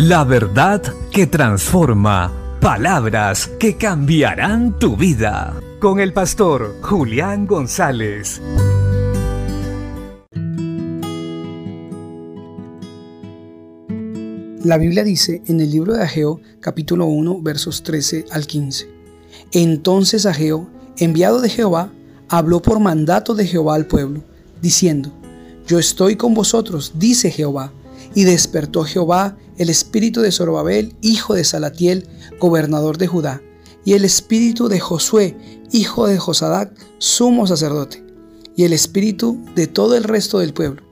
La verdad que transforma. Palabras que cambiarán tu vida. Con el pastor Julián González. La Biblia dice en el libro de Ageo, capítulo 1, versos 13 al 15. Entonces Ageo, enviado de Jehová, habló por mandato de Jehová al pueblo, diciendo, Yo estoy con vosotros, dice Jehová. Y despertó Jehová el espíritu de Zorobabel, hijo de Salatiel, gobernador de Judá, y el espíritu de Josué, hijo de Josadac, sumo sacerdote, y el espíritu de todo el resto del pueblo.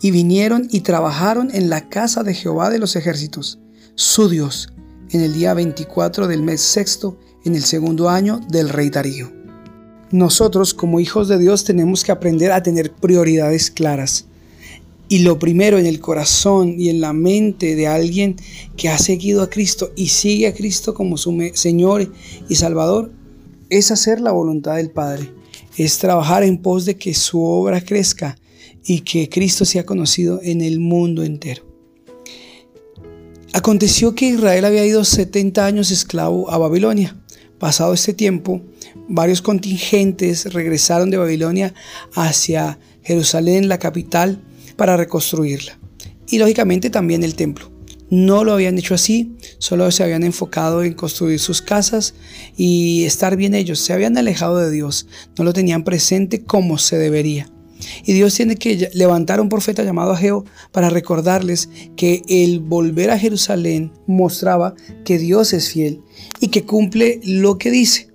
Y vinieron y trabajaron en la casa de Jehová de los ejércitos, su Dios, en el día 24 del mes sexto, en el segundo año del rey Darío. Nosotros como hijos de Dios tenemos que aprender a tener prioridades claras. Y lo primero en el corazón y en la mente de alguien que ha seguido a Cristo y sigue a Cristo como su Señor y Salvador es hacer la voluntad del Padre. Es trabajar en pos de que su obra crezca y que Cristo sea conocido en el mundo entero. Aconteció que Israel había ido 70 años esclavo a Babilonia. Pasado este tiempo, varios contingentes regresaron de Babilonia hacia Jerusalén, la capital, para reconstruirla. Y lógicamente también el templo. No lo habían hecho así, solo se habían enfocado en construir sus casas y estar bien ellos. Se habían alejado de Dios, no lo tenían presente como se debería. Y Dios tiene que levantar a un profeta llamado Ageo para recordarles que el volver a Jerusalén mostraba que Dios es fiel y que cumple lo que dice.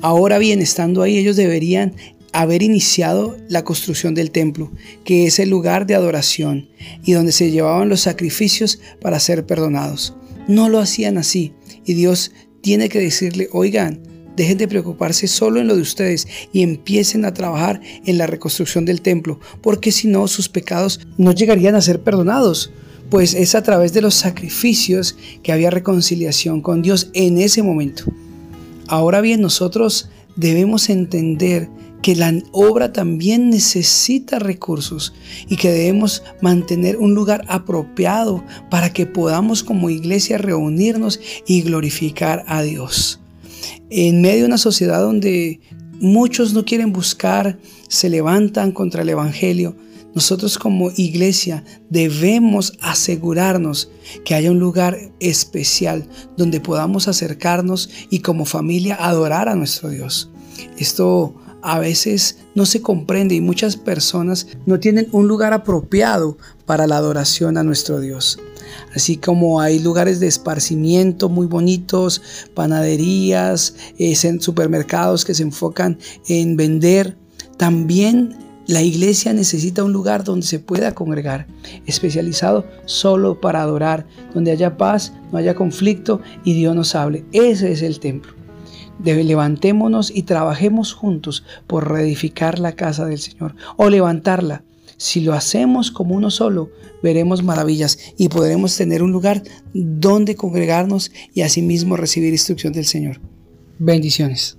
Ahora bien, estando ahí, ellos deberían haber iniciado la construcción del templo, que es el lugar de adoración y donde se llevaban los sacrificios para ser perdonados. No lo hacían así y Dios tiene que decirle, oigan, Dejen de preocuparse solo en lo de ustedes y empiecen a trabajar en la reconstrucción del templo, porque si no sus pecados no llegarían a ser perdonados, pues es a través de los sacrificios que había reconciliación con Dios en ese momento. Ahora bien, nosotros debemos entender que la obra también necesita recursos y que debemos mantener un lugar apropiado para que podamos como iglesia reunirnos y glorificar a Dios en medio de una sociedad donde muchos no quieren buscar, se levantan contra el Evangelio, nosotros como iglesia debemos asegurarnos que haya un lugar especial donde podamos acercarnos y como familia adorar a nuestro Dios. Esto a veces no se comprende y muchas personas no tienen un lugar apropiado para la adoración a nuestro Dios así como hay lugares de esparcimiento muy bonitos, panaderías, eh, supermercados que se enfocan en vender. También la iglesia necesita un lugar donde se pueda congregar, especializado solo para adorar, donde haya paz, no haya conflicto y Dios nos hable. Ese es el templo. Debe, levantémonos y trabajemos juntos por reedificar la casa del Señor o levantarla si lo hacemos como uno solo, veremos maravillas y podremos tener un lugar donde congregarnos y asimismo recibir instrucción del Señor. Bendiciones.